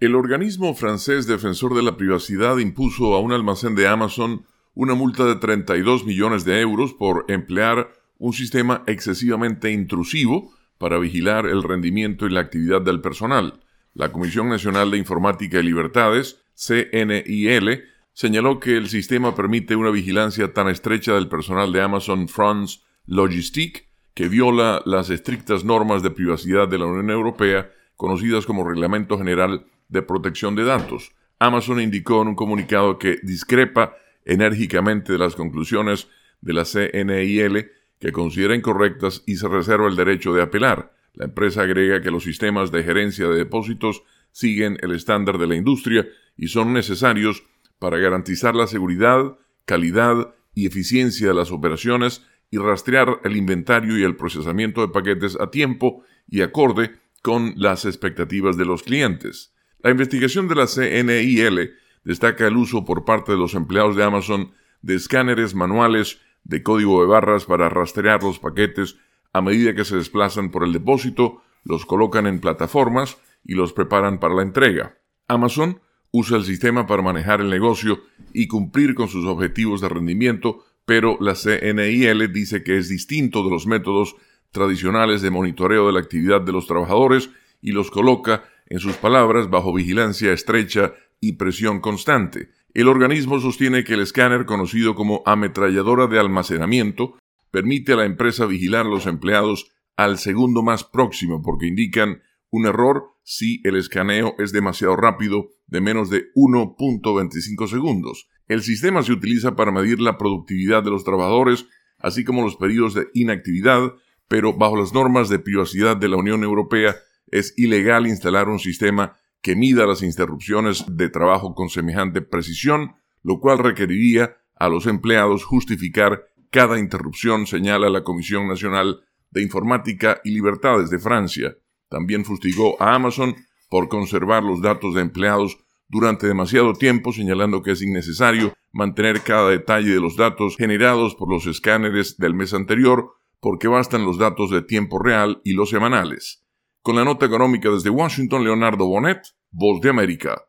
El organismo francés defensor de la privacidad impuso a un almacén de Amazon una multa de 32 millones de euros por emplear un sistema excesivamente intrusivo para vigilar el rendimiento y la actividad del personal. La Comisión Nacional de Informática y Libertades, CNIL, señaló que el sistema permite una vigilancia tan estrecha del personal de Amazon France Logistique que viola las estrictas normas de privacidad de la Unión Europea, conocidas como Reglamento General de Protección de Datos. Amazon indicó en un comunicado que discrepa enérgicamente de las conclusiones de la CNIL que considera incorrectas y se reserva el derecho de apelar. La empresa agrega que los sistemas de gerencia de depósitos siguen el estándar de la industria y son necesarios para garantizar la seguridad, calidad y eficiencia de las operaciones y rastrear el inventario y el procesamiento de paquetes a tiempo y acorde con las expectativas de los clientes. La investigación de la CNIL destaca el uso por parte de los empleados de Amazon de escáneres manuales de código de barras para rastrear los paquetes a medida que se desplazan por el depósito, los colocan en plataformas y los preparan para la entrega. Amazon usa el sistema para manejar el negocio y cumplir con sus objetivos de rendimiento, pero la CNIL dice que es distinto de los métodos tradicionales de monitoreo de la actividad de los trabajadores y los coloca, en sus palabras, bajo vigilancia estrecha y presión constante. El organismo sostiene que el escáner, conocido como ametralladora de almacenamiento, permite a la empresa vigilar a los empleados al segundo más próximo porque indican un error si el escaneo es demasiado rápido, de menos de 1.25 segundos. El sistema se utiliza para medir la productividad de los trabajadores, así como los periodos de inactividad, pero bajo las normas de privacidad de la Unión Europea es ilegal instalar un sistema que mida las interrupciones de trabajo con semejante precisión, lo cual requeriría a los empleados justificar cada interrupción, señala la Comisión Nacional de Informática y Libertades de Francia. También fustigó a Amazon por conservar los datos de empleados durante demasiado tiempo, señalando que es innecesario mantener cada detalle de los datos generados por los escáneres del mes anterior, porque bastan los datos de tiempo real y los semanales. Con la nota económica desde Washington, Leonardo Bonet, Voz de América.